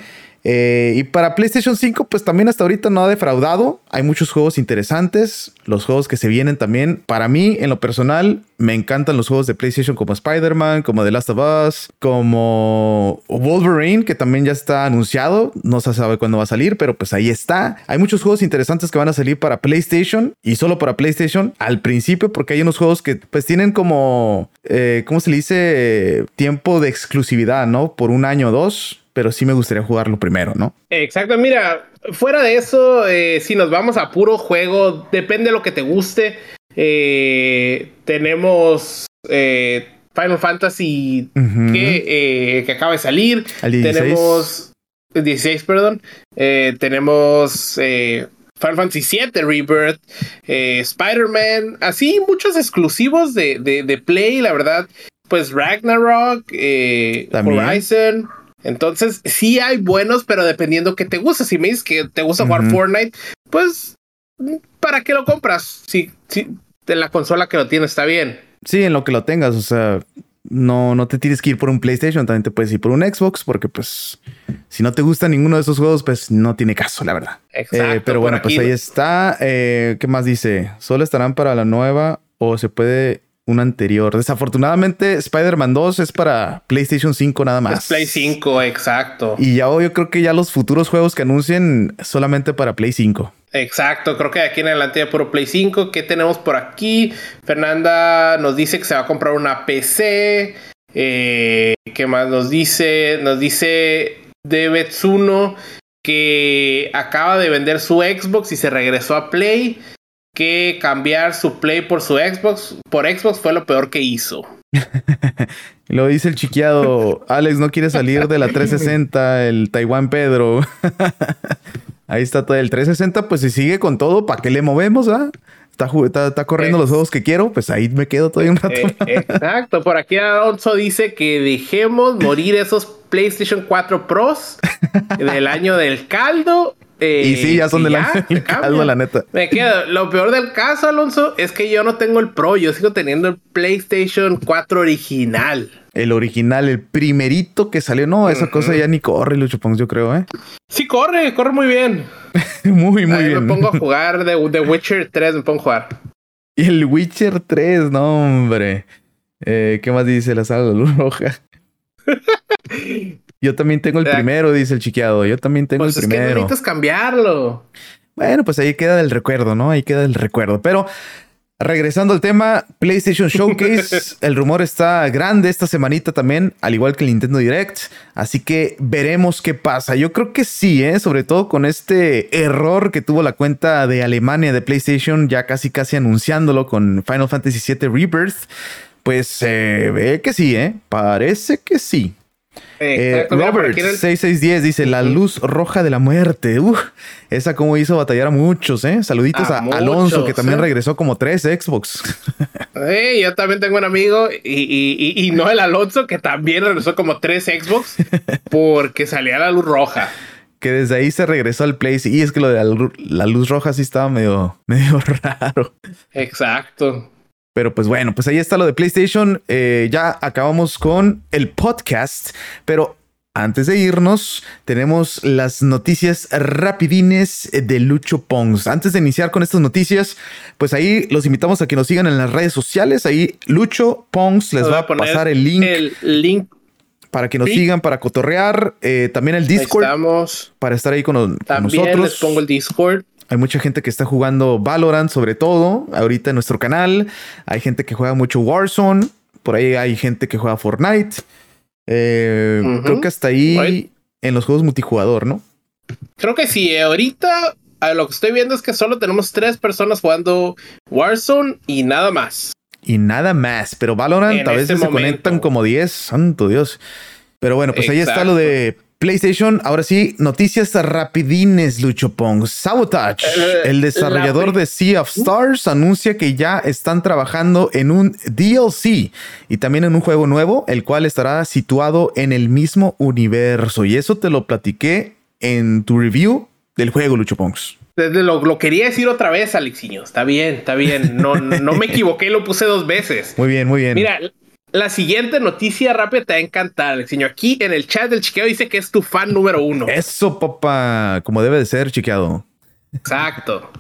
Eh, y para PlayStation 5, pues también hasta ahorita no ha defraudado. Hay muchos juegos interesantes. Los juegos que se vienen también. Para mí, en lo personal, me encantan los juegos de PlayStation como Spider-Man, como The Last of Us, como Wolverine, que también ya está anunciado. No se sabe cuándo va a salir, pero pues ahí está. Hay muchos juegos interesantes que van a salir para PlayStation y solo para PlayStation al principio, porque hay unos juegos que pues tienen como, eh, ¿cómo se le dice? Tiempo de exclusividad, ¿no? Por un año o dos pero sí me gustaría jugarlo primero, ¿no? Exacto, mira, fuera de eso, eh, si nos vamos a puro juego, depende de lo que te guste. Eh, tenemos eh, Final Fantasy que, que, acaba de salir. Tenemos 16, perdón. tenemos Final Fantasy VII Rebirth, Spider-Man, así muchos exclusivos de, de, de, Play, la verdad. Pues Ragnarok, Horizon. Entonces, sí hay buenos, pero dependiendo que te gusta. Si me dices que te gusta jugar Fortnite, pues, ¿para qué lo compras? Si, si en la consola que lo tienes está bien. Sí, en lo que lo tengas, o sea, no, no te tienes que ir por un PlayStation, también te puedes ir por un Xbox, porque pues si no te gusta ninguno de esos juegos, pues no tiene caso, la verdad. Exacto. Eh, pero bueno, pues ahí está. Eh, ¿Qué más dice? Solo estarán para la nueva o se puede un anterior. Desafortunadamente, Spider-Man 2 es para PlayStation 5 nada más. Play 5, exacto. Y ya yo creo que ya los futuros juegos que anuncien solamente para Play 5. Exacto, creo que de aquí en adelante ya puro Play 5. ¿Qué tenemos por aquí? Fernanda nos dice que se va a comprar una PC. Eh, ¿Qué más nos dice? Nos dice Debetsuno que acaba de vender su Xbox y se regresó a Play que cambiar su Play por su Xbox, por Xbox fue lo peor que hizo. lo dice el chiqueado, Alex no quiere salir de la 360, el Taiwán Pedro. Ahí está todo el 360, pues si sigue con todo, ¿para qué le movemos? Ah? Está, está, corriendo los juegos que quiero, pues ahí me quedo todavía un rato. Eh, exacto, por aquí Alonso dice que dejemos morir esos PlayStation 4 Pros del año del caldo y sí, ya son de la, la neta. Me quedo. Lo peor del caso, Alonso, es que yo no tengo el Pro, yo sigo teniendo el PlayStation 4 original. El original, el primerito que salió. No, esa cosa ya ni corre, Lucho Pons, yo creo, ¿eh? Sí, corre, corre muy bien. muy, muy bien. Me pongo a jugar de The Witcher 3, me pongo a jugar. Y el Witcher 3, no, hombre. Eh, ¿Qué más dice la sala de luz roja? Yo también tengo el primero, dice el chiqueado. Yo también tengo pues el primero. Que necesitas cambiarlo. Bueno, pues ahí queda el recuerdo, ¿no? Ahí queda el recuerdo. Pero regresando al tema, PlayStation Showcase, el rumor está grande esta semanita también, al igual que el Nintendo Direct. Así que veremos qué pasa. Yo creo que sí, ¿eh? Sobre todo con este error que tuvo la cuenta de Alemania de PlayStation, ya casi casi anunciándolo con Final Fantasy VII Rebirth. Pues se ve que sí, ¿eh? Parece que sí. Eh, Robert 6610 dice la luz roja de la muerte. esa como hizo batallar a muchos, ¿eh? Saluditos a, Alonso, que también ¿eh? regresó como tres Xbox. yo también tengo un amigo, y, no el Alonso, que también regresó como tres Xbox porque salía la luz roja. Que desde ahí se regresó al Play. Y es que lo de la, luz roja sí estaba medio, medio raro. Exacto. Pero pues bueno, pues ahí está lo de PlayStation. Eh, ya acabamos con el podcast, pero antes de irnos, tenemos las noticias rapidines de Lucho Pons. Antes de iniciar con estas noticias, pues ahí los invitamos a que nos sigan en las redes sociales. Ahí Lucho Pons les va a, pasar el link. El link para que nos sigan, para cotorrear. Eh, también el Discord. Para estar ahí con, con también les pongo el Discord. Hay mucha gente que está jugando Valorant, sobre todo, ahorita en nuestro canal. Hay gente que juega mucho Warzone. Por ahí hay gente que juega Fortnite. Eh, creo que hasta ahí en los juegos multijugador, ¿no? Creo que sí. Ahorita lo que estoy viendo es que solo tenemos tres personas jugando Warzone y nada más. Y nada más. Pero Valorant a veces este se conectan como 10. Santo Dios. Pero bueno, pues ahí está lo de PlayStation, ahora sí, noticias rapidines, Lucho Pong. Sabotage, eh, el desarrollador de Sea of Stars, anuncia que ya están trabajando en un DLC y también en un juego nuevo, el cual estará situado en el mismo universo. Y eso te lo platiqué en tu review del juego, Lucho Pongs. Lo, lo, quería decir otra vez, Alexiño. Está bien, está bien. No, no me equivoqué, lo puse dos veces. Muy bien, muy bien. Mira, la siguiente noticia rápida te va a encantar, Alexiño. Aquí en el chat del chiqueado dice que es tu fan número uno. Eso, papá, como debe de ser, chiqueado. Exacto.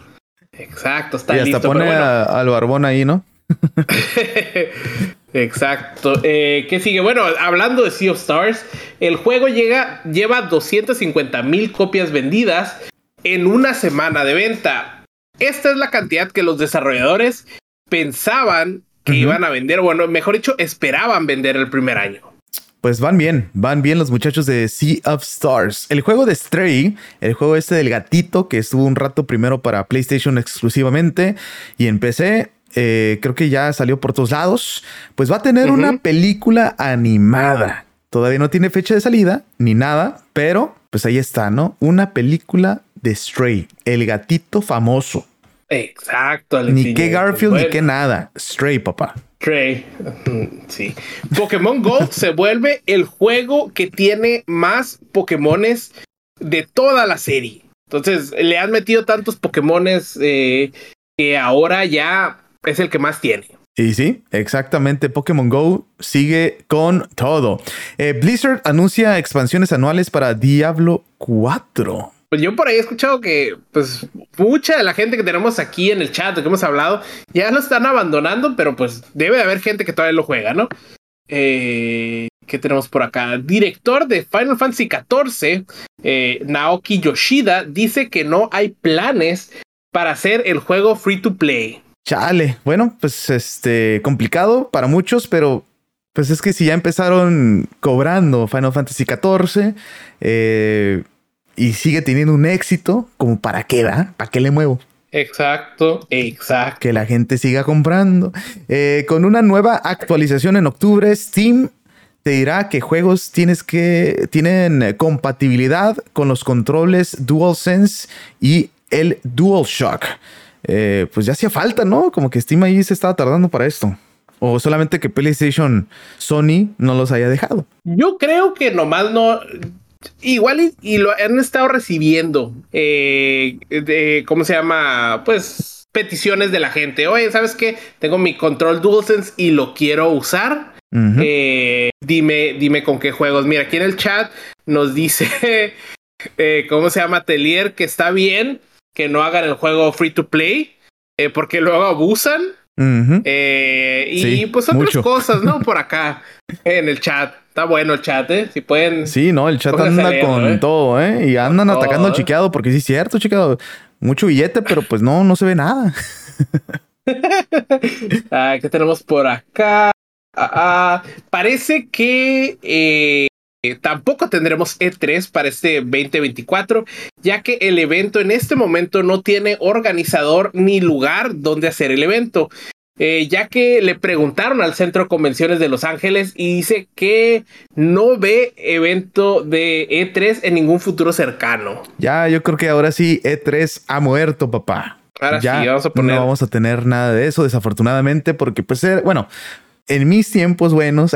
Exacto, está y hasta pone al barbón ahí, ¿no? Exacto. Eh, ¿Qué sigue? Bueno, hablando de Sea of Stars, el juego llega, lleva 250 mil copias vendidas en una semana de venta. Esta es la cantidad que los desarrolladores pensaban que iban a vender, bueno, mejor dicho, esperaban vender el primer año. Pues van bien, van bien los muchachos de Sea of Stars. El juego de Stray, el juego este del gatito que estuvo un rato primero para PlayStation exclusivamente y en PC, eh, creo que ya salió por todos lados, pues va a tener una película animada. Todavía no tiene fecha de salida ni nada, pero pues ahí está, ¿no? Una película de Stray, el gatito famoso. Exacto. Ni que Garfield ni que nada. Stray, papá. Stray. Sí. Pokémon Go se vuelve el juego que tiene más Pokémones de toda la serie. Entonces, le han metido tantos Pokémones eh, que ahora ya es el que más tiene. Y sí, exactamente. Pokémon Go sigue con todo. Eh, Blizzard anuncia expansiones anuales para Diablo 4. Pues yo por ahí he escuchado que, pues, mucha de la gente que tenemos aquí en el chat, que hemos hablado, ya lo están abandonando, pero pues debe de haber gente que todavía lo juega, ¿no? Eh, ¿Qué tenemos por acá? Director de Final Fantasy XIV, eh, Naoki Yoshida, dice que no hay planes para hacer el juego free to play. Chale, bueno, pues este, complicado para muchos, pero pues es que si ya empezaron cobrando Final Fantasy XIV, eh, y sigue teniendo un éxito, como para qué, ¿verdad? ¿Para qué le muevo? Exacto, exacto. Que la gente siga comprando. Eh, con una nueva actualización en octubre, Steam te dirá que juegos tienes que tienen compatibilidad con los controles DualSense y el DualShock. Eh, pues ya hacía falta, ¿no? Como que Steam ahí se estaba tardando para esto. O solamente que PlayStation Sony no los haya dejado. Yo creo que nomás no igual y, lo han estado recibiendo, eh, de, ¿cómo se llama? Pues peticiones de la gente. Oye, ¿sabes qué? Tengo mi control DualSense y lo quiero usar. Eh, dime, dime con qué juegos. Mira, aquí en el chat nos dice, eh, ¿cómo se llama? Telier, que está bien que no hagan el juego free to play, porque luego abusan. y pues otras cosas, ¿no? Por acá en el chat. Está bueno el chat, ¿eh? Si pueden. Sí, no, el chat anda con ¿eh? todo, ¿eh? Y andan atacando al chiqueado, porque sí es cierto, chiqueado. Mucho billete, pero pues no, no se ve nada. ¿Qué tenemos por acá? Ah, ah, parece que eh, tampoco tendremos E3 para este 2024, ya que el evento en este momento no tiene organizador ni lugar donde hacer el evento. Eh, ya que le preguntaron al Centro de Convenciones de Los Ángeles y dice que no ve evento de E3 en ningún futuro cercano. Ya, yo creo que ahora sí E3 ha muerto, papá. Ahora sí, vamos a poner. No vamos a tener nada de eso, desafortunadamente, porque pues, eh, bueno, en mis tiempos buenos,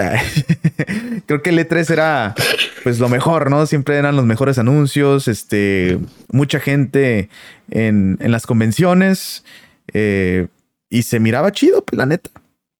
creo que el E3 era pues lo mejor, ¿no? Siempre eran los mejores anuncios, este, mucha gente en, en las convenciones. Eh, y se miraba chido, pues, la neta.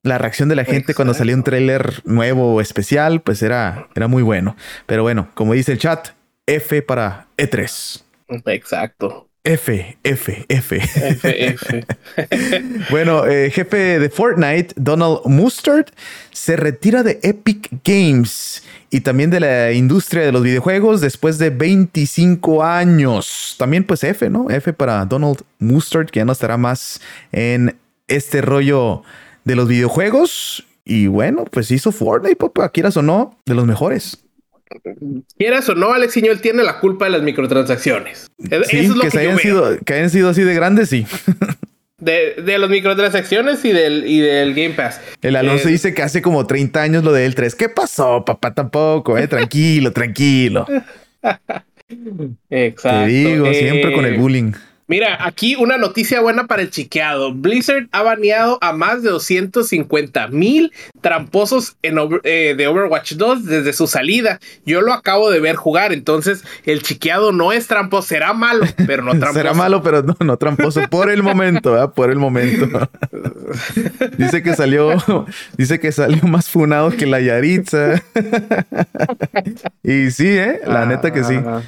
La reacción de la gente cuando salía un tráiler nuevo o especial, pues era, era muy bueno. Pero bueno, como dice el chat, F para E3. Exacto. F, F, F. F, F. bueno, eh, jefe de Fortnite, Donald Mustard, se retira de Epic Games y también de la industria de los videojuegos después de 25 años. También pues F, ¿no? F para Donald Mustard, que ya no estará más en este rollo de los videojuegos. Y bueno, pues hizo Fortnite, papá, quieras o no, de los mejores. Quieras o no, Alex él tiene la culpa de las microtransacciones. Sí, que, hayan sido, que hayan sido así de grandes, sí. De, de las microtransacciones y del, y del Game Pass. El Alonso eh, dice que hace como 30 años lo de el 3. ¿Qué pasó, papá? Tampoco, eh. Tranquilo, tranquilo. Exacto. Te digo, siempre con el eh, bullying. Mira, aquí una noticia buena para el chiqueado. Blizzard ha baneado a más de 250 mil tramposos en eh, de Overwatch 2 desde su salida. Yo lo acabo de ver jugar, entonces el chiqueado no es tramposo, será malo, pero no tramposo. será malo, pero no, no tramposo por el momento, por el momento. dice que salió, dice que salió más funado que la Yaritza. y sí, ¿eh? La neta que sí. Ah.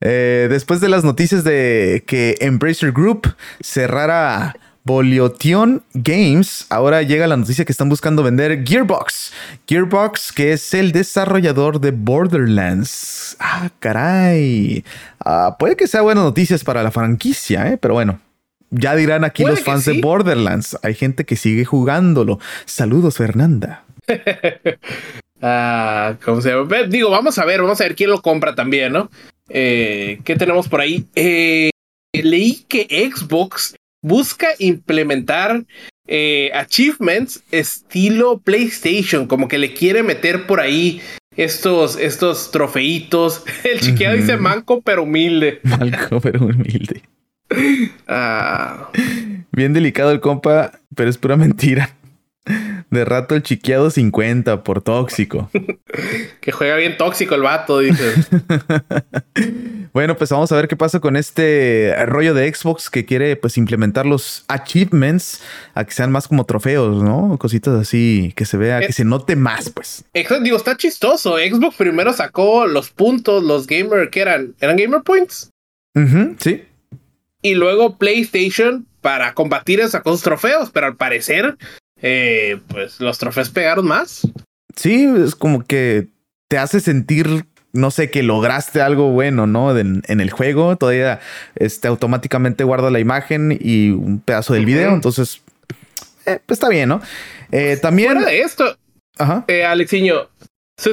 Eh, después de las noticias de que Embracer Group cerrara Boliotion Games, ahora llega la noticia que están buscando vender Gearbox. Gearbox, que es el desarrollador de Borderlands. Ah, caray. Ah, puede que sea buenas noticias para la franquicia, ¿eh? pero bueno. Ya dirán aquí los fans de Borderlands. Hay gente que sigue jugándolo. Saludos, Fernanda. ah, ¿cómo se llama? Digo, vamos a ver, vamos a ver quién lo compra también, ¿no? Eh, ¿Qué tenemos por ahí? Eh, leí que Xbox busca implementar eh, achievements estilo PlayStation, como que le quiere meter por ahí estos, estos trofeitos. El chiqueado dice manco pero humilde. Manco pero humilde. Ah. Bien delicado el compa, pero es pura mentira. De rato el chiqueado 50 por tóxico. que juega bien tóxico el vato, dice. bueno, pues vamos a ver qué pasa con este rollo de Xbox que quiere pues implementar los achievements a que sean más como trofeos, ¿no? Cositas así que se vea, que eh, se note más, pues. Exacto, digo, está chistoso. Xbox primero sacó los puntos, los gamer, ¿qué eran? ¿Eran gamer points? sí. Y luego PlayStation para combatir sacó sus trofeos, pero al parecer eh, pues los trofeos pegaron más. Sí, es como que te hace sentir, no sé, que lograste algo bueno, ¿no? en el juego. Todavía este, automáticamente guarda la imagen y un pedazo del video. Entonces, eh, pues está bien, ¿no? Eh, también. Fuera de esto, Ajá. Eh, Alexiño,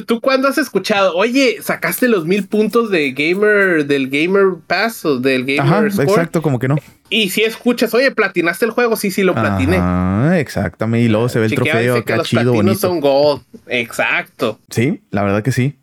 ¿Tú cuándo has escuchado? Oye, sacaste los mil puntos de gamer, del Gamer Pass o del Gamer Ajá, Exacto, como que no. Y si escuchas, oye, platinaste el juego, sí, sí lo platiné. Ah, exactamente. Y luego se ve el trofeo, acá chido, bonito. son gold. Exacto. Sí, la verdad que sí.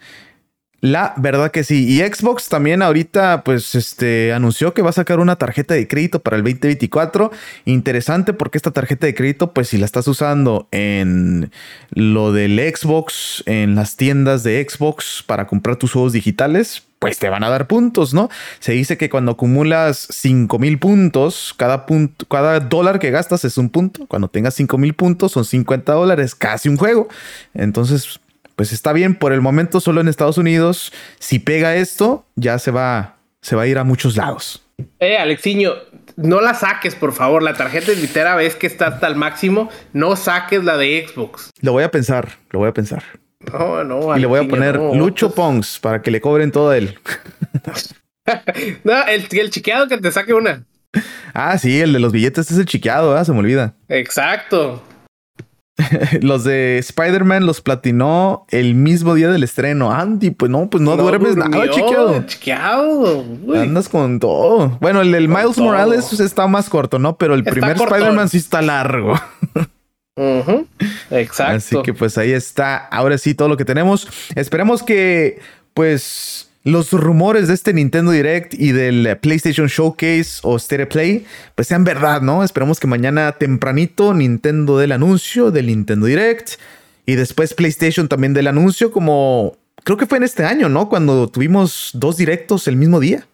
La verdad que sí. Y Xbox también ahorita, pues, este, anunció que va a sacar una tarjeta de crédito para el 2024. Interesante porque esta tarjeta de crédito, pues, si la estás usando en lo del Xbox, en las tiendas de Xbox para comprar tus juegos digitales, pues te van a dar puntos, ¿no? Se dice que cuando acumulas 5 mil puntos, cada, punto, cada dólar que gastas es un punto. Cuando tengas 5 mil puntos son 50 dólares, casi un juego. Entonces, pues está bien por el momento solo en Estados Unidos. Si pega esto, ya se va, se va a ir a muchos lados. Eh, Alexiño, no la saques, por favor. La tarjeta de litera ves que está hasta el máximo. No saques la de Xbox. Lo voy a pensar, lo voy a pensar. No, no. Y le voy a poner Lucho Pongs para que le cobren todo él. no, el, el chiqueado que te saque una. Ah, sí, el de los billetes es el chiqueado, ¿eh? se me olvida. Exacto. los de Spider-Man los platinó el mismo día del estreno. Andy, pues no, pues no, duermes nada, chiqueado. Andas con todo. Bueno, el del Miles Morales está más corto, ¿no? Pero el primer Spider-Man sí está largo. Exacto. Así que pues ahí está. Ahora sí, todo lo que tenemos. Esperemos que, pues los rumores de este Nintendo Direct y del PlayStation Showcase o Stereo Play, pues sean verdad, ¿no? Esperemos que mañana tempranito Nintendo dé el anuncio del Nintendo Direct y después PlayStation también del anuncio, como creo que fue en este año, ¿no? Cuando tuvimos dos directos el mismo día.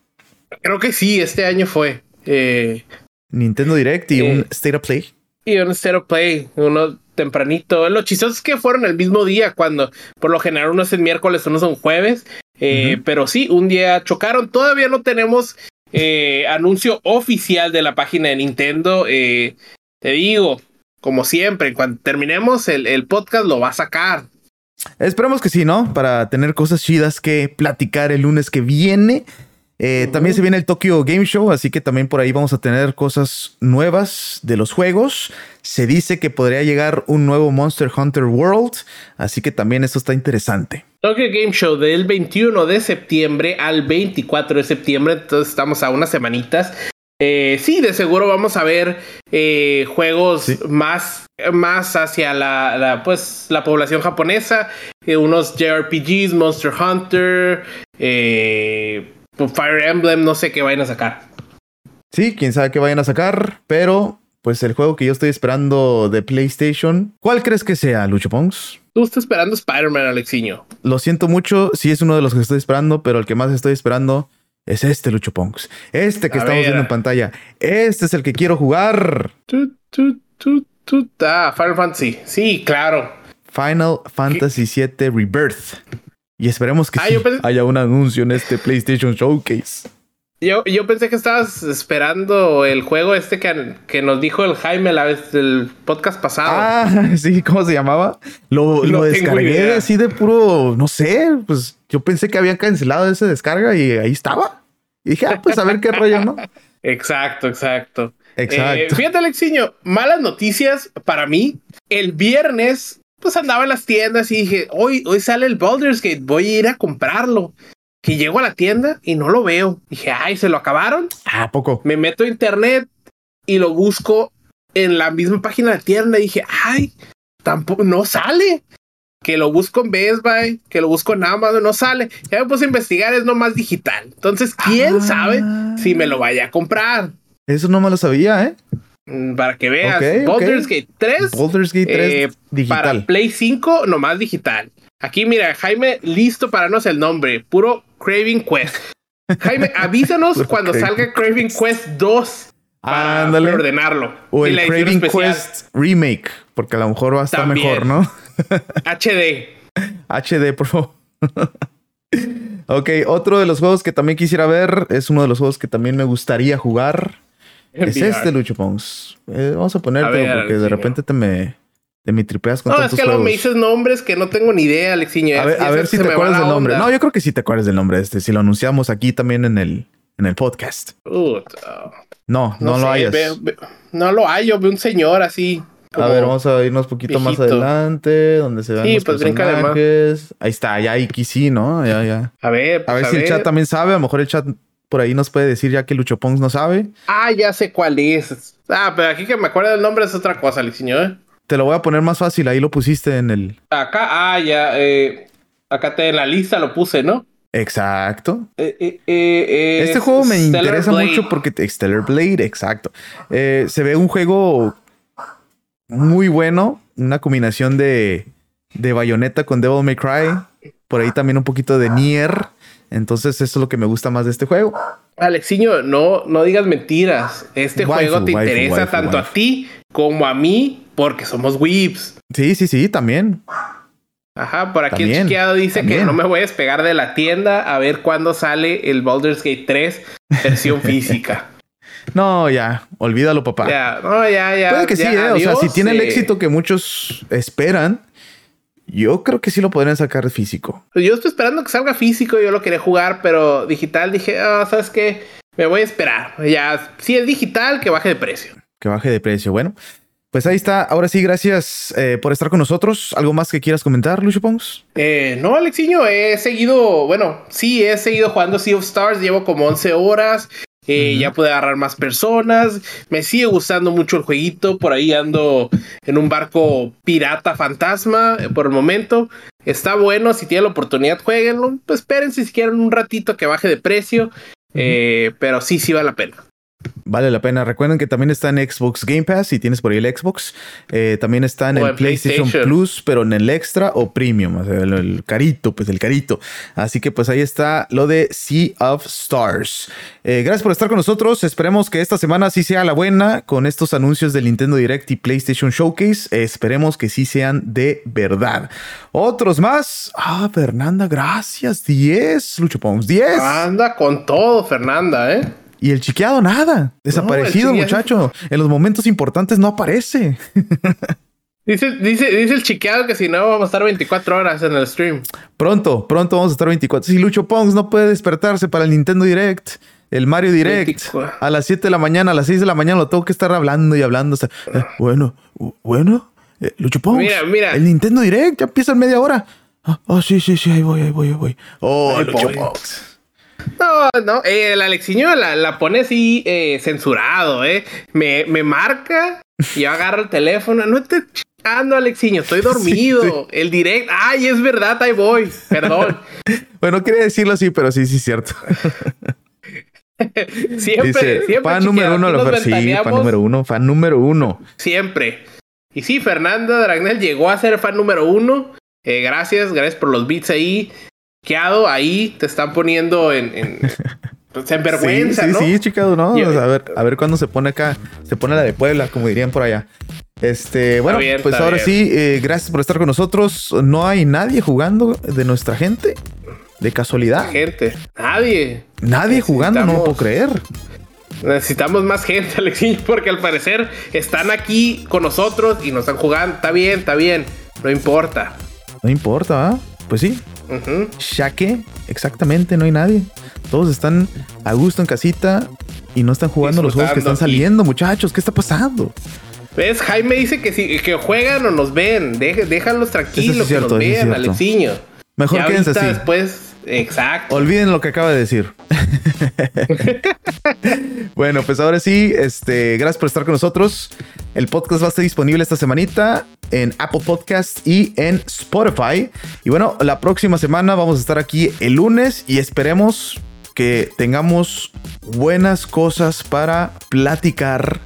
Creo que sí, este año fue. Eh, Nintendo Direct y un eh, State of Play. Y un of Play, uno tempranito. Lo chistoso es que fueron el mismo día, cuando por lo general uno es el miércoles, uno es un jueves. Eh, pero sí, un día chocaron. Todavía no tenemos eh, anuncio oficial de la página de Nintendo. Eh, te digo, como siempre, cuando terminemos el, el, podcast lo va a sacar. Esperemos que sí, ¿no? Para tener cosas chidas que platicar el lunes que viene. Eh, también se viene el Tokyo Game Show, así que también por ahí vamos a tener cosas nuevas de los juegos. Se dice que podría llegar un nuevo Monster Hunter World, así que también esto está interesante. Tokyo Game Show del 21 de septiembre al 24 de septiembre, entonces estamos a unas semanitas. Eh, sí, de seguro vamos a ver eh, juegos más, más hacia la, pues, la población japonesa, unos JRPGs, Monster Hunter, eh, Fire Emblem, no sé qué vayan a sacar. Sí, quién sabe qué vayan a sacar, pero pues el juego que yo estoy esperando de PlayStation, ¿cuál crees que sea, Lucho Pongs? Tú estás esperando Spider-Man, Alexiño. Lo siento mucho, sí es uno de los que estoy esperando, pero el que más estoy esperando es este, Lucho Pongs. Este que estamos viendo en pantalla. Este es el que quiero jugar. ah, Final Fantasy. Sí, claro. Final Fantasy VII Rebirth. Y esperemos que ah, haya un anuncio en este PlayStation Showcase. Yo, yo pensé que estabas esperando el juego este que, que nos dijo el Jaime la vez del podcast pasado. Ah, sí, ¿cómo se llamaba? Lo, lo descargué así de puro, no sé, pues yo pensé que habían cancelado esa descarga y ahí estaba. Y dije, ah, pues a ver qué rollo, ¿no? Exacto, exacto. Exacto. Eh, fíjate, Alexiño, malas noticias para mí. El viernes, pues andaba en las tiendas y dije, hoy, hoy sale el Baldur's Gate, voy a ir a comprarlo que llego a la tienda y no lo veo. Dije, ay, ¿se lo acabaron? ¿A poco? Me meto a internet y lo busco en la misma página de tienda y dije, ay, tampoco, no sale. Que lo busco en Best Buy, que lo busco en Amazon, no sale. Ya me puse a investigar, es nomás digital. Entonces, ¿quién ah. sabe si me lo vaya a comprar? Eso no me lo sabía, ¿eh? Mm, para que veas, Baldur's Gate 3. Baldur's Gate 3 eh, digital. Para Play 5, nomás digital. Aquí, mira, Jaime, listo para darnos el nombre. Puro Craving Quest. Jaime, avísanos cuando salga Craving Quest 2 para ordenarlo. O el Craving Quest Remake, porque a lo mejor va a estar mejor, ¿no? HD. HD, por favor. ok, otro de los juegos que también quisiera ver es uno de los juegos que también me gustaría jugar. Es este, Lucho Pons. Eh, vamos a ponerte porque de repente te me de mi tripeas con No, es que luego me dices nombres que no tengo ni idea, Alexiño. A ver, a ver si te acuerdas del nombre. No, yo creo que sí te acuerdas del nombre este. Si lo anunciamos aquí también en el, en el podcast. no, no, lo hayas. no lo hay. Yo veo un señor así. A ver, vamos a irnos un poquito más adelante, donde se ven sí, los pues personajes. Ahí está, ya aquí sí, ¿no? Ya, ya. A ver, a ver pues, si el chat también sabe. A lo mejor el chat por ahí nos puede decir ya que Lucho Pongs no sabe. Ah, ya sé cuál es. Ah, pero aquí que me acuerdo del nombre es otra cosa, Alexiño, ¿eh? Te lo voy a poner más fácil, ahí lo pusiste en el. Acá, ah, ya, eh, acá te en la lista lo puse, ¿no? Exacto. Eh, eh, este juego me interesa mucho porque Stellar Blade, exacto. se ve un juego muy bueno, una combinación de, de Bayonetta con Devil May Cry, por ahí también un poquito de Nier. Entonces, eso es lo que me gusta más de este juego. Alexiño, no, no digas mentiras. Este juego te interesa tanto a ti como a mí porque somos weebs. Sí, sí, sí, también. Ajá, por aquí el chiqueado dice que no me voy a despegar de la tienda a ver cuándo sale el Baldur's Gate 3 versión física. No, ya, olvídalo, papá. Ya, no, ya, ya. Puede que sí, ¿eh? o sea, si tiene el éxito que muchos esperan, yo creo que sí lo podrían sacar físico. Pues yo estoy esperando que salga físico, yo lo quería jugar, pero digital dije, ah, ¿sabes qué? Me voy a esperar. Ya, si es digital, que baje de precio. Que baje de precio. Bueno, pues ahí está. Ahora sí, gracias eh, por estar con nosotros. ¿Algo más que quieras comentar, Lucio Pons? Eh, no, Alexiño, he seguido, bueno, sí, he seguido jugando Sea of Stars. Llevo como 11 horas. Eh, ya pude agarrar más personas. Me sigue gustando mucho el jueguito. Por ahí ando en un barco pirata fantasma por el momento. Está bueno. Si tienen la oportunidad, jueguenlo. Pues espérense si quieren un ratito que baje de precio. pero sí, sí vale la pena. Vale la pena. Recuerden que también está en Xbox Game Pass si tienes por ahí el Xbox. Eh, también está en el PlayStation, Plus, pero en el Extra o Premium. el, carito, pues el carito. Así que pues ahí está lo de Sea of Stars. Eh, gracias por estar con nosotros. Esperemos que esta semana sí sea la buena con estos anuncios del Nintendo Direct y PlayStation Showcase. esperemos que sí sean de verdad. Otros más. Ah, Fernanda, gracias. 10, Lucho Pons, 10. Anda con todo, Fernanda, ¿eh? Y el chiqueado nada. Desaparecido, muchacho. En los momentos importantes no aparece. Dice, dice, dice el chiqueado que si no vamos a estar 24 horas en el stream. Pronto, pronto vamos a estar 24. Si Lucho Pongs no puede despertarse para el Nintendo Direct, el Mario Direct, a las 7 de la mañana, a las 6 de la mañana lo tengo que estar hablando y hablando. Eh, bueno, bueno, eh, Lucho Pongs. Mira, mira. El Nintendo Direct ya empieza en media hora. Ah, oh, sí, sí, sí, ahí voy, ahí voy, ahí voy. Oh, Lucho Pongs. No, no, eh, el Alexiño la, pone así eh, censurado, ¿eh? Me, me marca y yo agarro el teléfono. No te chingando, Alexiño, estoy dormido. El direct, ay, es verdad, ahí voy. Perdón. bueno, quería decirlo así, pero sí, sí, es cierto. siempre, siempre. Fan número uno, lo sí, fan número uno, fan número uno. Siempre. Y sí, Fernanda Dragnel llegó a ser fan número uno. Eh, gracias, gracias por los beats ahí. Ahí, te están poniendo en, en, pues, en vergüenza, sí, ¿no? Sí, sí, ¿no? a ver, a ver cuándo se pone acá, se pone la de Puebla, como dirían por allá. Este, bueno, pues ahora sí, eh, gracias por estar con nosotros. No hay nadie jugando de nuestra gente, de casualidad. Gente, nadie. Nadie jugando, no puedo creer. Necesitamos más gente, Alexiño, porque al parecer están aquí con nosotros y nos están jugando. Está bien, está bien. No importa. No importa, ¿ah? Pues sí. Ya que, exactamente, no hay nadie. Todos están a gusto en casita y no están jugando los juegos que están saliendo, muchachos. ¿Qué está pasando? ¿Ves? Jaime dice que si que juegan o nos ven. déjalos tranquilos, que nos vean, Alexiño. Mejor quédense así. Después Exacto. Olviden lo que acaba de decir. bueno, pues ahora sí, este, gracias por estar con nosotros. El podcast va a estar disponible esta semanita en Apple Podcast y en Spotify. Y bueno, la próxima semana vamos a estar aquí el lunes y esperemos que tengamos buenas cosas para platicar.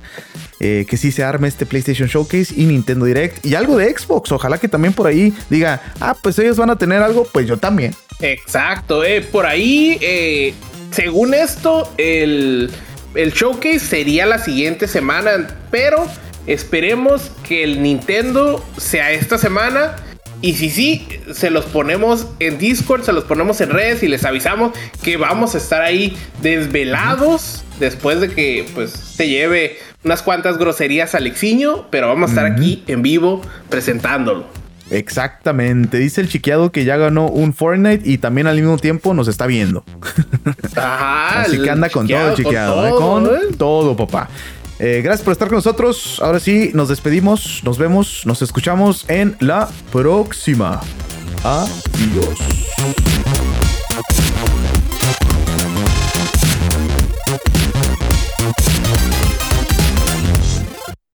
Eh, que sí se arme este PlayStation Showcase y Nintendo Direct y algo de Xbox. Ojalá que también por ahí diga, ah, pues ellos van a tener algo, pues yo también. Exacto, eh, por ahí, eh, según esto, el, el showcase sería la siguiente semana, pero esperemos que el Nintendo sea esta semana. Y si sí, se los ponemos en Discord, se los ponemos en redes y les avisamos que vamos a estar ahí desvelados después de que pues se lleve unas cuantas groserías al Alexiño, pero vamos a estar aquí en vivo presentándolo. Exactamente. Dice el chiqueado que ya ganó un Fortnite y también al mismo tiempo nos está viendo. Así que anda con todo chiqueado. ¿eh? Con, ¿eh? todo, papá. Eh, gracias por estar con nosotros. Ahora sí, nos despedimos, nos vemos, nos escuchamos en la próxima. Adiós.